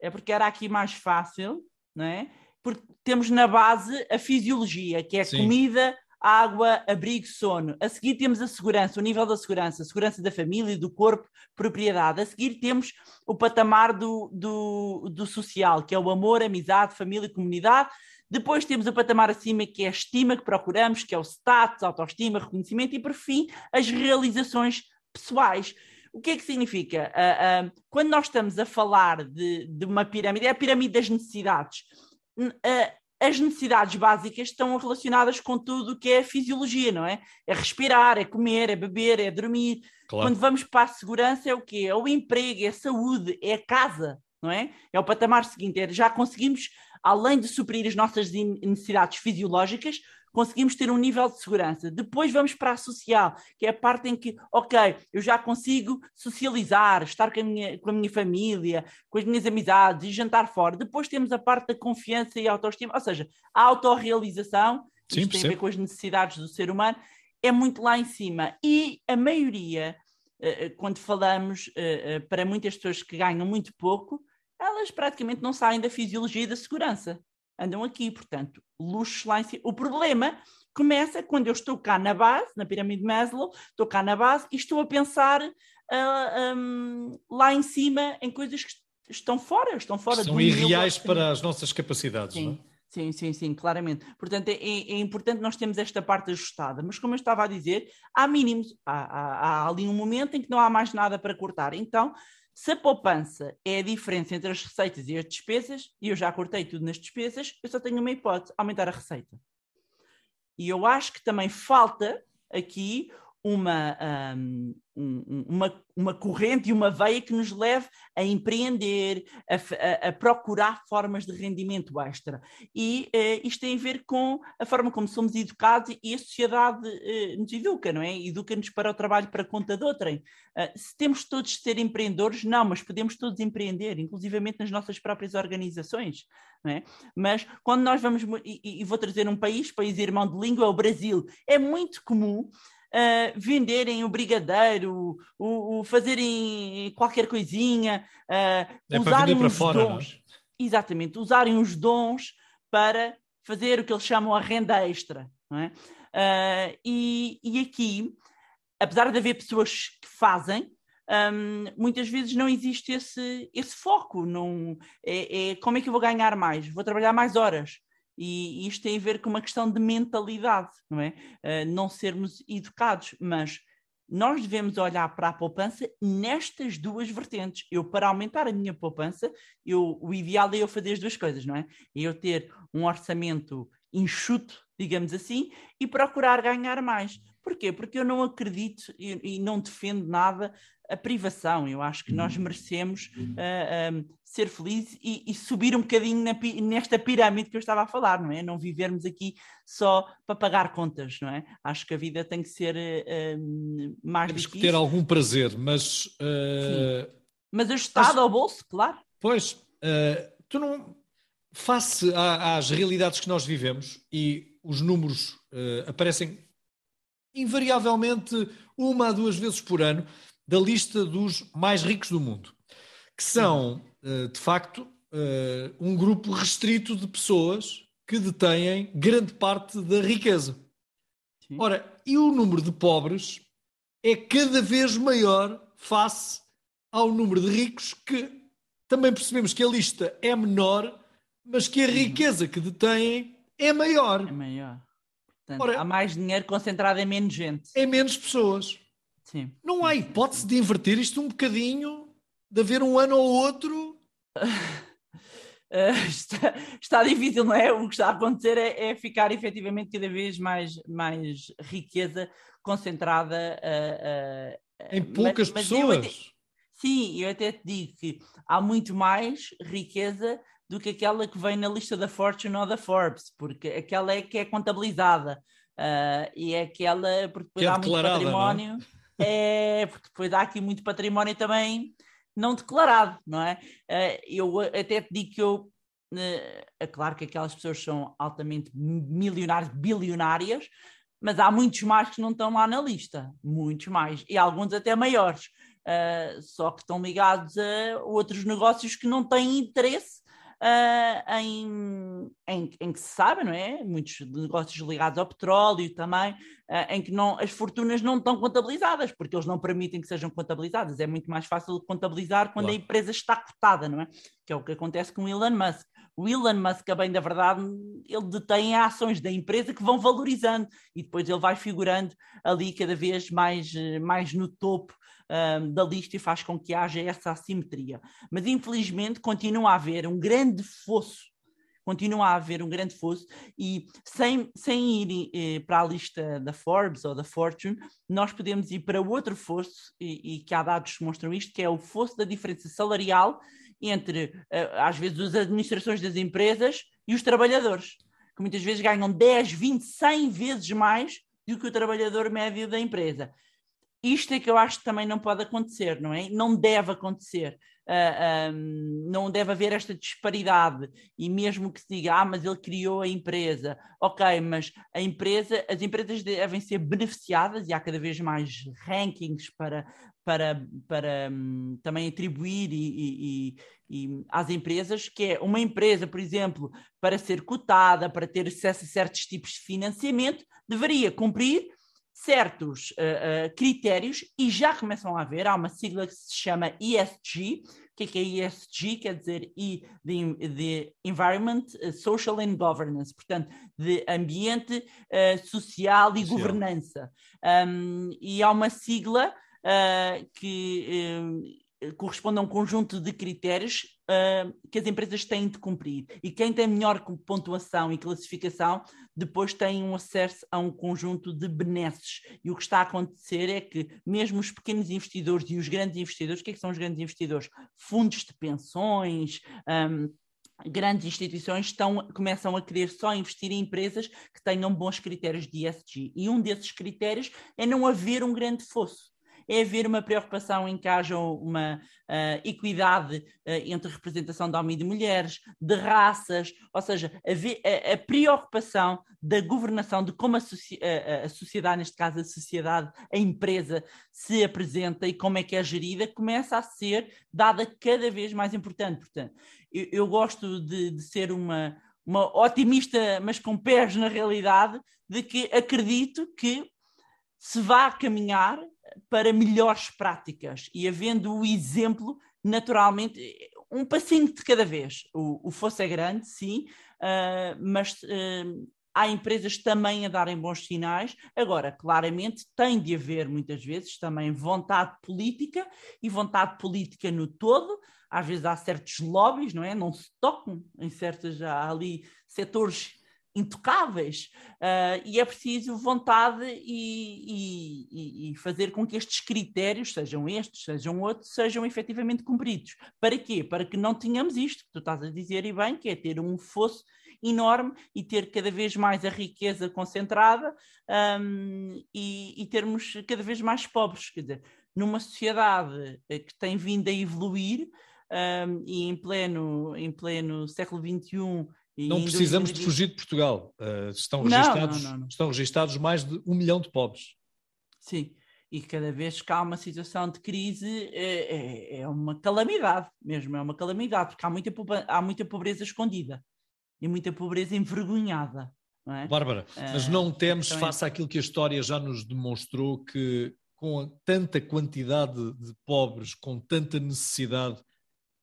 S2: É porque era aqui mais fácil, não é? Porque temos na base a fisiologia, que é Sim. comida, água, abrigo, sono. A seguir temos a segurança, o nível da segurança, a segurança da família, do corpo, propriedade. A seguir temos o patamar do, do, do social, que é o amor, amizade, família, comunidade. Depois temos o patamar acima, que é a estima que procuramos, que é o status, autoestima, reconhecimento, e por fim, as realizações pessoais. O que é que significa? Uh, uh, quando nós estamos a falar de, de, uma pirâmide, é a pirâmide das necessidades. Uh, as necessidades básicas estão relacionadas com tudo o que é a fisiologia, não é? É respirar, é comer, é beber, é dormir. Claro. Quando vamos para a segurança é o quê? É o emprego, é a saúde, é a casa, não é? É o patamar seguinte, é já conseguimos, além de suprir as nossas necessidades fisiológicas, conseguimos ter um nível de segurança. Depois vamos para a social, que é a parte em que, ok, eu já consigo socializar, estar com a minha, com a minha família, com as minhas amizades e jantar fora. Depois temos a parte da confiança e autoestima, ou seja, a autorrealização, Sim, isto tem a ver com as necessidades do ser humano, é muito lá em cima. E a maioria, eh, eh, quando falamos eh, para muitas pessoas que ganham muito pouco, elas praticamente não saem da fisiologia da segurança andam aqui, portanto, luxo lá em cima. O problema começa quando eu estou cá na base, na pirâmide de Maslow, estou cá na base e estou a pensar uh, ah, um, lá em cima em coisas que estão fora, estão fora
S1: São irreais para as nossas capacidades,
S2: sim.
S1: não é?
S2: Sim, sim, sim, claramente. Portanto, é, é, importante nós termos esta parte ajustada, mas como eu estava a dizer, há mínimos, há, há, há ali um momento em que não há mais nada para cortar. Então, se a poupança é a diferença entre as receitas e as despesas, e eu já cortei tudo nas despesas, eu só tenho uma hipótese: aumentar a receita. E eu acho que também falta aqui uma, um, uma, uma corrente e uma veia que nos leve a empreender, a, a, a procurar formas de rendimento extra. E uh, isto tem a ver com a forma como somos educados e a sociedade uh, nos educa, não é? Educa-nos para o trabalho para conta de outrem. Uh, se temos todos de ser empreendedores, não, mas podemos todos empreender, inclusivamente nas nossas próprias organizações. É? Mas quando nós vamos, e, e, vou trazer um país, país irmão de língua, é o Brasil, é muito comum uh, venderem o brigadeiro, o, o, fazerem qualquer coisinha, uh,
S1: é usarem os fora,
S2: é? dons. Exatamente, usarem os dons para fazer o que eles chamam a renda extra. É? Uh, e, e aqui, apesar de haver pessoas que fazem, um, muitas vezes não existe esse, esse foco. Não, é, é, como é que eu vou ganhar mais? Vou trabalhar mais horas. E isto tem a ver com uma questão de mentalidade, não é? Uh, não sermos educados, mas nós devemos olhar para a poupança nestas duas vertentes. Eu, para aumentar a minha poupança, eu, o ideal é eu fazer as duas coisas, não é? É eu ter um orçamento enxuto, digamos assim, e procurar ganhar mais. Porquê? Porque eu não acredito e, e não defendo nada a privação. Eu acho que nós uhum. merecemos uh, um, ser felizes e, e, subir um bocadinho na, nesta pirâmide que eu estava a falar, não é? Não vivermos aqui só para pagar contas, não é? Acho que a vida tem que ser uh, mais
S1: Temos que ter algum prazer, mas... Uh...
S2: Mas ajustado ao bolso, claro.
S1: Pois, tu não... Face às realidades que nós vivemos e os números aparecem invariavelmente uma a duas vezes por ano, da lista dos mais ricos do mundo, que são, eh, de facto, eh, um grupo restrito de pessoas que detêm grande parte da riqueza. Sim. Ora, e o número de pobres é cada vez maior face ao número de ricos que também percebemos que a lista é menor, mas que a riqueza que detêm é maior.
S2: É maior. Portanto, Ora, há mais dinheiro concentrado em menos gente.
S1: Em menos pessoas.
S2: Sim.
S1: Não há hipótese de inverter isto um bocadinho, de haver um ano ou outro.
S2: Uh, [laughs] está, está, difícil, não é? O que está a acontecer é, é ficar efetivamente cada vez mais, mais riqueza concentrada uh,
S1: uh, em poucas mas, mas pessoas.
S2: Eu até, sim, eu até te digo que há muito mais riqueza do que aquela que vem na lista da Fortune ou da Forbes, porque aquela é que é contabilizada e é aquela porque depois
S1: é
S2: há muito património. Não? é, porque depois há aqui muito património também não declarado, não é? Eh, eu até te digo que eu, eh, é claro que aquelas pessoas são altamente milionárias, bilionárias, mas há muitos mais que não estão lá na lista, muitos mais, e alguns até maiores, uh, só que estão ligados a outros negócios que não têm interesse uh, em, em, em, que se sabe, não é? Muitos negócios ligados ao petróleo também, uh, em que não, as fortunas não estão contabilizadas, porque eles não permitem que sejam contabilizadas. É muito mais fácil contabilizar quando claro. a empresa está cotada, não é? Que é o que acontece com o Elon Musk. O Elon Musk, a bem da verdade, ele detém ações da empresa que vão valorizando e depois ele vai figurando ali cada vez mais, mais no topo um, da lista e faz com que haja essa assimetria. Mas infelizmente continua a haver um grande fosso continua a haver um grande fosso e sem, sem ir eh, para a lista da Forbes ou da Fortune, nós podemos ir para outro fosso e, e, que há dados que mostram isto, que é o fosso da diferença salarial entre, eh, às vezes, as administrações das empresas e os trabalhadores, que muitas vezes ganham 10, 20, 100 vezes mais do que o trabalhador médio da empresa. Isto é que eu acho que também não pode acontecer, não é? Não deve acontecer. Uh, ah, um, não deve haver esta disparidade. E mesmo que se diga, ah, mas ele criou a empresa, ok, mas a empresa, as empresas devem ser beneficiadas e há cada vez mais rankings para, para, para um, também atribuir e, e, e, às empresas, que é uma empresa, por exemplo, para ser cotada, para ter acesso a certos tipos de financiamento, deveria cumprir certos uh, uh, critérios e já começam a haver, há uma sigla que se chama ESG, o que é, que é ESG? Quer dizer E de, de Environment, uh, Social and Governance, portanto, de ambiente, social e social. governança. Um, e há uma sigla que corresponde a um conjunto de critérios uh, que as empresas têm de cumprir. E quem tem melhor pontuação e classificação depois tem um acesso a um conjunto de benesses. E o que está a acontecer é que mesmo os pequenos investidores e os grandes investidores, o que, é que são os grandes investidores? Fundos de pensões, um, grandes instituições estão, começam a querer só investir em empresas que tenham bons critérios de ESG. E um desses critérios é não haver um grande fosso é haver uma preocupação em que haja uma uh, equidade uh, entre representação de homens e de mulheres, de raças, ou seja, a, a, preocupação da governação, de como a, a, a, sociedade, neste caso a sociedade, a empresa, se apresenta e como é que é gerida, começa a ser dada cada vez mais importante. Portanto, eu, eu gosto de, de ser uma, uma otimista, mas com pés na realidade, de que acredito que se vá caminhar para melhores práticas e havendo o exemplo, naturalmente, um passinho de cada vez. O, o fosso é grande, sim, uh, mas uh, há empresas também a darem bons sinais. Agora, claramente, tem de haver muitas vezes também vontade política e vontade política no todo. Às vezes há certos lobbies, não é? Não se tocam em certos, há ali setores intocáveis uh, e é preciso vontade e, e, e, fazer com que estes critérios, sejam estes, sejam outros, sejam efetivamente cumpridos. Para quê? Para que não tenhamos isto que tu estás a dizer e bem, que é ter um fosso enorme e ter cada vez mais a riqueza concentrada um, e, e termos cada vez mais pobres. Quer dizer, numa sociedade eh, que tem vindo a evoluir um, e em pleno, em pleno século XXI
S1: não precisamos 2020... de fugir de Portugal. Uh, estão, registados, não, não, não, estão registados mais de um milhão de pobres.
S2: Sim, e cada vez que há uma situação de crise é, é, é uma calamidade mesmo, é uma calamidade, porque há muita, há muita pobreza escondida e muita pobreza envergonhada. É?
S1: Bárbara, uh, mas não temos, então é... face àquilo que a história já nos demonstrou, que com tanta quantidade de pobres, com tanta necessidade,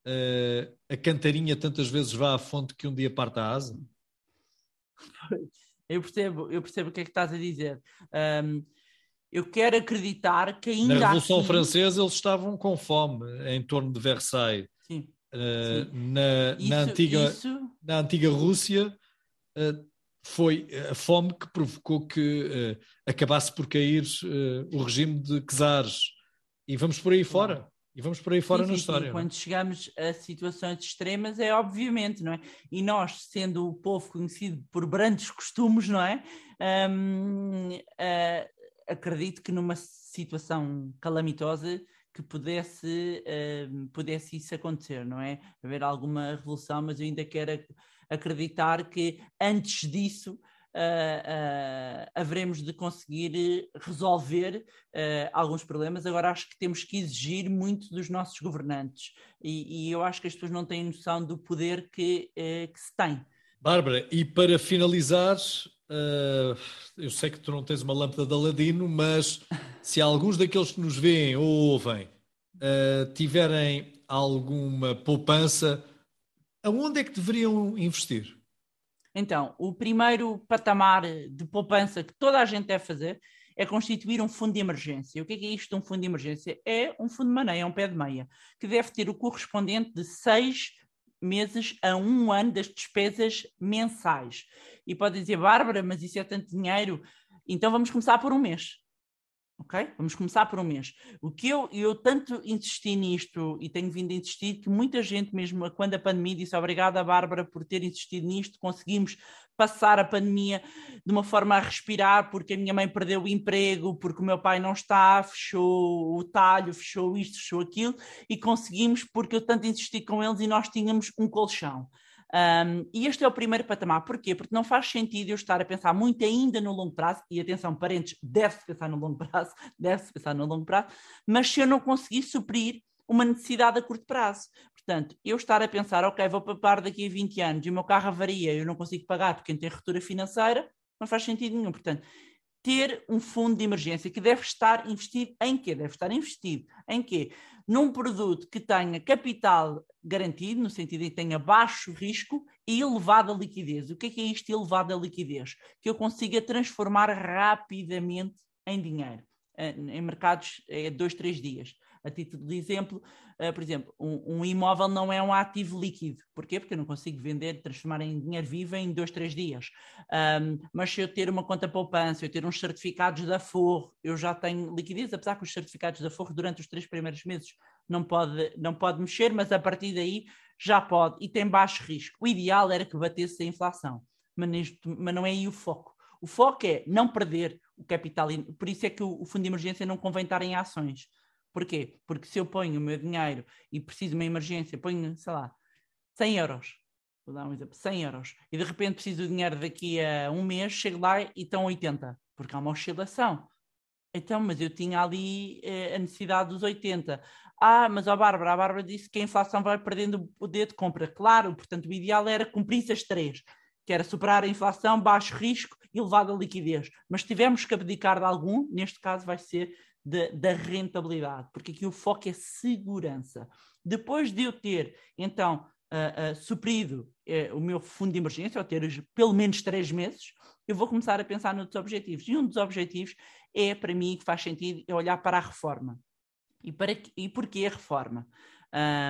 S1: uh, a cantarinha tantas vezes vá à fonte que um dia parta a asa?
S2: Eu percebo, eu percebo o que é que estás a dizer. Um, eu quero acreditar que ainda.
S1: Na Revolução assim... Francesa eles estavam com fome em torno de Versailles. Sim. Uh, Sim. Na, isso, na, antiga, isso... na antiga Rússia uh, foi a fome que provocou que uh, acabasse por cair o regime de czares. E vamos por aí fora. E vamos por aí fora sim, na sim, história. Sim.
S2: É? Quando chegamos a situações extremas, é obviamente, não é? E nós, sendo o povo conhecido por brandos costumes, não é? Um, uh, acredito que numa situação calamitosa que pudesse, uh, pudesse isso acontecer, não é? Haver alguma revolução, mas eu ainda quero acreditar que antes disso uh, haveremos de conseguir resolver alguns problemas. Agora, acho que temos que exigir muito dos nossos governantes e, e eu acho que as pessoas não têm noção do poder que, que se tem.
S1: Bárbara, e para finalizar, Uh, eu sei que tu não tens uma lâmpada de Aladino, mas se alguns daqueles que nos veem ou ouvem uh, tiverem alguma poupança, aonde é que deveriam investir?
S2: Então, o primeiro patamar de poupança que toda a gente deve fazer é constituir um fundo de emergência. O que é, que é isto um fundo de emergência? É um fundo de maneia, é um pé de meia, que deve ter o correspondente de seis meses a um ano das despesas mensais. E pode dizer, Bárbara, mas isso é tanto dinheiro. Então vamos começar por um mês. Ok? Vamos começar por um mês. O que eu, eu tanto insisti nisto e tenho vindo a insistir que muita gente, mesmo quando a pandemia, disse obrigada, Bárbara, por ter insistido nisto, conseguimos passar a pandemia de uma forma a respirar, porque a minha mãe perdeu o emprego, porque o meu pai não está, fechou o talho, fechou isto, fechou aquilo, e conseguimos porque eu tanto insisti com eles e nós tínhamos um colchão. Um, e este é o primeiro patamar. Porquê? Porque não faz sentido eu estar a pensar muito ainda no longo prazo, e atenção, parentes, deve-se pensar no longo prazo, [laughs] deve-se pensar no longo prazo, mas se eu não conseguir suprir uma necessidade a curto prazo. Portanto, eu estar a pensar, ok, vou papar daqui a 20 anos e o meu carro avaria, eu não consigo pagar porque tem ruptura financeira, não faz sentido nenhum. Portanto, ter um fundo de emergência que deve estar investido em quê? Deve estar investido em quê? Num produto que tenha capital garantido, no sentido em que tenha baixo risco e elevada liquidez. O que é, que é isto elevada liquidez? Que eu consiga transformar rapidamente em dinheiro. Eh, em mercados é dois, três dias. A título de exemplo, uh, por exemplo, um, um, imóvel não é um ativo líquido. Porquê? Porque eu não consigo vender, transformar em dinheiro vivo em dois, três dias. Um, mas se eu ter uma conta poupança, eu ter uns certificados da Forro, eu já tenho liquidez, apesar que os certificados da Forro durante os três primeiros meses não pode, não pode mexer, mas a partir daí já pode e tem baixo risco. O ideal era que batesse a inflação, mas, neste, mas não é aí o foco. O foco é não perder o capital, por isso é que o, o fundo de emergência não convém estar em ações. Porquê? Porque se eu ponho o meu dinheiro e preciso de uma emergência, ponho, sei lá, 100 euros, vou dar um exemplo, 100 euros, e de repente preciso do dinheiro daqui a um mês, chego lá e estão 80, porque há uma oscilação. Então, mas eu tinha ali eh, a necessidade dos 80. Ah, mas a Bárbara, a Bárbara disse que a inflação vai perdendo o poder de compra. Claro, portanto, o ideal era cumprir as três, que era superar a inflação, baixo risco e elevada liquidez. Mas tivemos que abdicar de algum, neste caso vai ser de, da rentabilidade, porque aqui o foco é segurança. Depois de eu ter, então, uh, uh, suprido uh, o meu fundo de emergência, ou ter pelo menos três meses, eu vou começar a pensar noutros objetivos. E um dos objetivos é, para mim, que faz sentido, é olhar para a reforma. E, para, e porquê a reforma?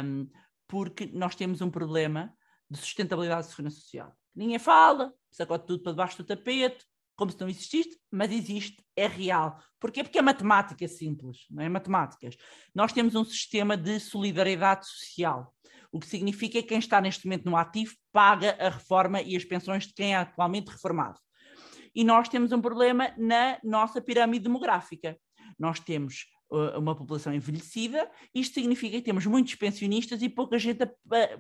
S2: Um, porque nós temos um problema de sustentabilidade da segurança social. Ninguém fala, sacode tudo para debaixo do tapete, como se não existisse, mas existe, é real. Porquê? Porque é matemática simples, não é matemáticas. Nós temos um sistema de solidariedade social, o que significa que quem está neste momento no ativo paga a reforma e as pensões de quem é atualmente reformado. E nós temos um problema na nossa pirâmide demográfica. Nós temos uma população envelhecida, isto significa que temos muitos pensionistas e pouca gente,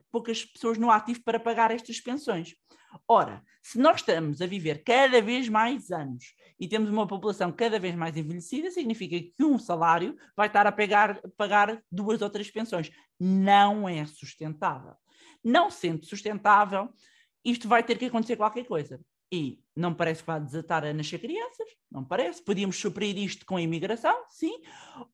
S2: poucas pessoas no ativo para pagar estas pensões. Ora, se nós estamos a viver cada vez mais anos e temos uma população cada vez mais envelhecida, significa que um salário vai estar a pegar, pagar duas ou três pensões. Não é sustentável. Não sendo sustentável, isto vai ter que acontecer qualquer coisa. E não parece que vai desatar a nascer crianças, não parece. Podíamos suprir isto com a imigração, sim.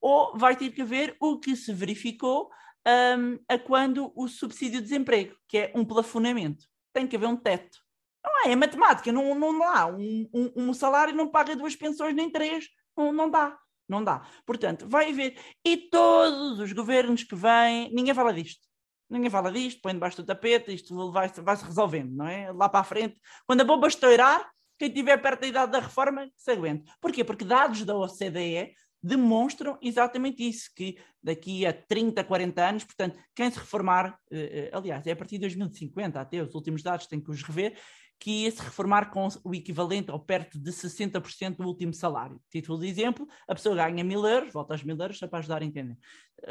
S2: Ou vai ter que haver o que se verificou um, a quando o subsídio de desemprego, que é um plafonamento tem que haver um teto. Não é, é matemática, não, não dá. Um, um, um, salário não paga duas pensões nem três, não, não dá. Não dá. Portanto, vai haver. E todos os governos que vêm, ninguém fala disto. Ninguém fala disto, põe debaixo do tapete, isto vai-se vai resolvendo, não é? Lá para a frente. Quando a bomba estourar, quem estiver perto da idade da reforma, se aguente. Porquê? Porque dados da OCDE demonstram exatamente isso, que daqui a 30, 40 anos, portanto, quem se reformar, eh, eh, aliás, é a partir de 2050, até os últimos dados têm que os rever, que ia se reformar com o equivalente ou perto de 60% do último salário. Título de exemplo, a pessoa ganha mil euros, volta aos mil euros, só para ajudar a entender.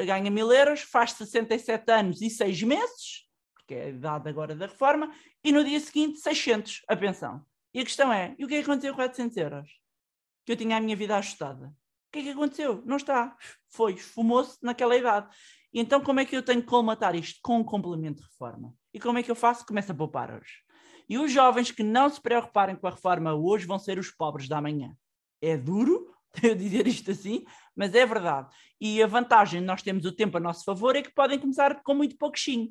S2: Ganha mil euros, faz 67 anos e 6 meses, porque é a idade agora da reforma, e no dia seguinte 600 a pensão. E a questão é, e o que é que aconteceu com 400 euros? Que eu tinha a minha vida ajustada. O que é que aconteceu? Não está. Foi, esfumou-se naquela idade. Então como é que eu tenho que colmatar isto? Com um complemento de reforma. E como é que eu faço? Começo a poupar hoje. E os jovens que não se preocuparem com a reforma hoje vão ser os pobres da manhã. É duro [laughs] eu dizer isto assim, mas é verdade. E a vantagem de nós temos o tempo a nosso favor é que podem começar com muito pouquinho.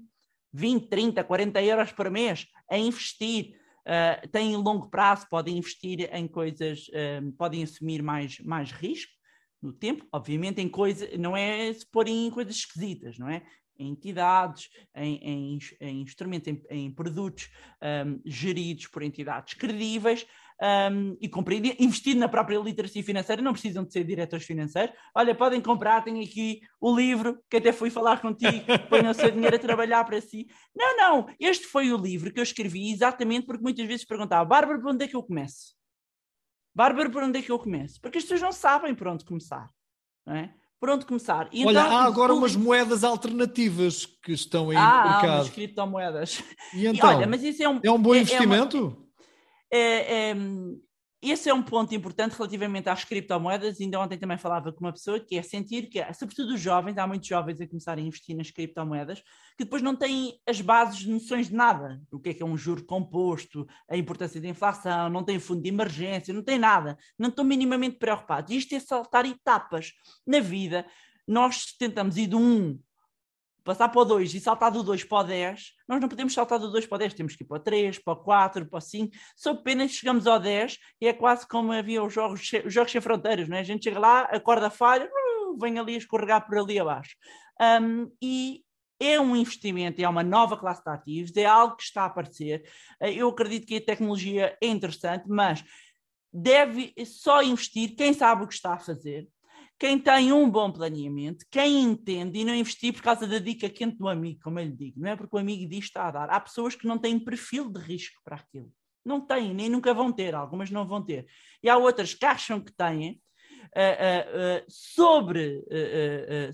S2: 20, 30, 40 euros por mês a investir. Uh, têm longo prazo, podem investir em coisas, uh, podem assumir mais, mais risco no tempo, obviamente em coisas, não é se pôr em coisas esquisitas, não é? Em entidades, em, em, em instrumentos, em, em produtos um, geridos por entidades credíveis um, e investir na própria literacia financeira, não precisam de ser diretores financeiros. Olha, podem comprar, tem aqui o livro, que até fui falar contigo, [laughs] põe o seu dinheiro a trabalhar para si. Não, não, este foi o livro que eu escrevi exatamente porque muitas vezes perguntava, Bárbara, por onde é que eu começo? Bárbara, por onde é que eu começo? Porque as pessoas não sabem por onde começar. Não é? Por onde começar.
S1: E Olha, então, há agora umas moedas alternativas que estão aí
S2: ah,
S1: no mercado.
S2: Há umas criptomoedas.
S1: E então, e olha,
S2: mas isso é, um,
S1: é um bom é, investimento?
S2: É, uma, é, esse é um ponto importante relativamente às criptomoedas. Ainda ontem também falava com uma pessoa que é sentir que, sobretudo os jovens, há muitos jovens a começarem a investir nas criptomoedas, que depois não têm as bases de noções de nada. O que é que é um juro composto, a importância da inflação, não têm fundo de emergência, não têm nada. Não estão minimamente preocupados. Isto é saltar etapas na vida. Nós tentamos ir de um passar para o 2 e saltar do 2 para o 10, nós não podemos saltar do 2 para o 10, temos que ir para o 3, para o 4, para o 5, só apenas chegamos ao 10 e é quase como havia os jogos, os jogos sem fronteiras, não é? a gente chega lá, a falha, uh, vem ali a escorregar por ali abaixo. Um, e é um investimento, é uma nova classe de ativos, é algo que está a aparecer. Uh, eu acredito que a tecnologia é interessante, mas deve só investir quem sabe o que está a fazer, quem tem um bom planeamento, quem entende e não investir por causa da dica quente do amigo, como eu lhe digo, não é porque o amigo diz está a dar. Há pessoas que não têm perfil de risco para aquilo. Não têm, nem nunca vão ter, algumas não vão ter. E há outras que acham que têm, uh, uh, uh, sobre,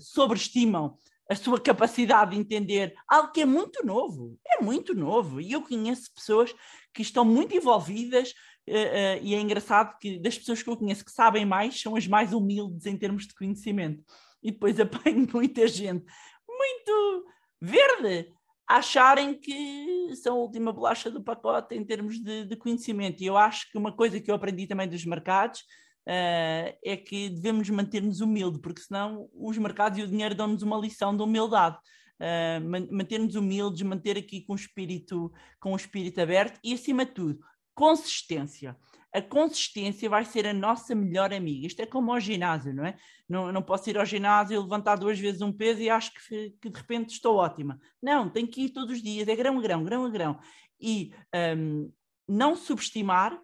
S2: sobreestimam a sua capacidade de entender algo que é muito novo, é muito novo. E eu conheço pessoas que estão muito envolvidas Uh, uh, e é engraçado que das pessoas que eu conheço que sabem mais são as mais humildes em termos de conhecimento. E depois [laughs] apanho muita gente muito verde a acharem que são a última bolacha do pacote em termos de, de conhecimento. E eu acho que uma coisa que eu aprendi também dos mercados uh, é que devemos manter-nos humildes, porque senão os mercados e o dinheiro dão-nos uma lição de humildade. Uh, manter-nos humildes, manter aqui com o espírito, com o espírito aberto e acima de tudo, consistência. A consistência vai ser a nossa melhor amiga. Isto é como ao ginásio, não é? Não, não posso ir ao ginásio levantar duas vezes um peso e acho que, que de repente estou ótima. Não, tenho que ir todos os dias, é grão a grão, grão a grão. E um, não subestimar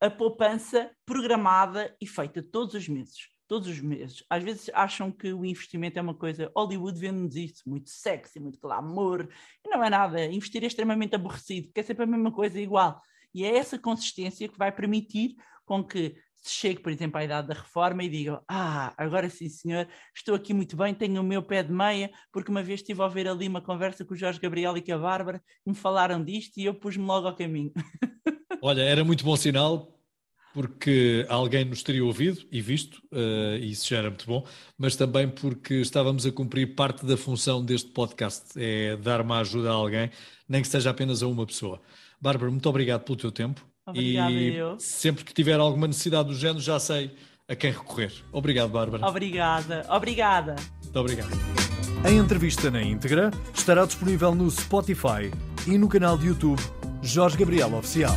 S2: a poupança programada e feita todos os meses. Todos os meses. Às vezes acham que o investimento é uma coisa. Hollywood vende-nos isso, muito sexy, muito glamour. E não é nada. Investir é extremamente aborrecido, porque é sempre a mesma coisa igual. E é essa consistência que vai permitir com que se chegue, por exemplo, à idade da reforma e diga: Ah, agora sim, senhor, estou aqui muito bem, tenho o meu pé de meia, porque uma vez estive a ouvir ali uma conversa com o Jorge Gabriel e com a Bárbara, me falaram disto e eu pus-me logo ao caminho. [laughs]
S1: Olha, era muito bom sinal, porque alguém nos teria ouvido e visto, uh, e isso já era muito bom, mas também porque estávamos a cumprir parte da função deste podcast, é dar uma ajuda a alguém, nem que seja apenas a uma pessoa. Bárbara, muito obrigado pelo teu tempo.
S2: Obrigada,
S1: e
S2: eu.
S1: sempre que tiver alguma necessidade do género, já sei a quem recorrer. Obrigado, Bárbara.
S2: Obrigada, obrigada.
S1: Muito obrigado.
S3: A entrevista na íntegra estará disponível no Spotify e no canal de YouTube Jorge Gabriel Oficial.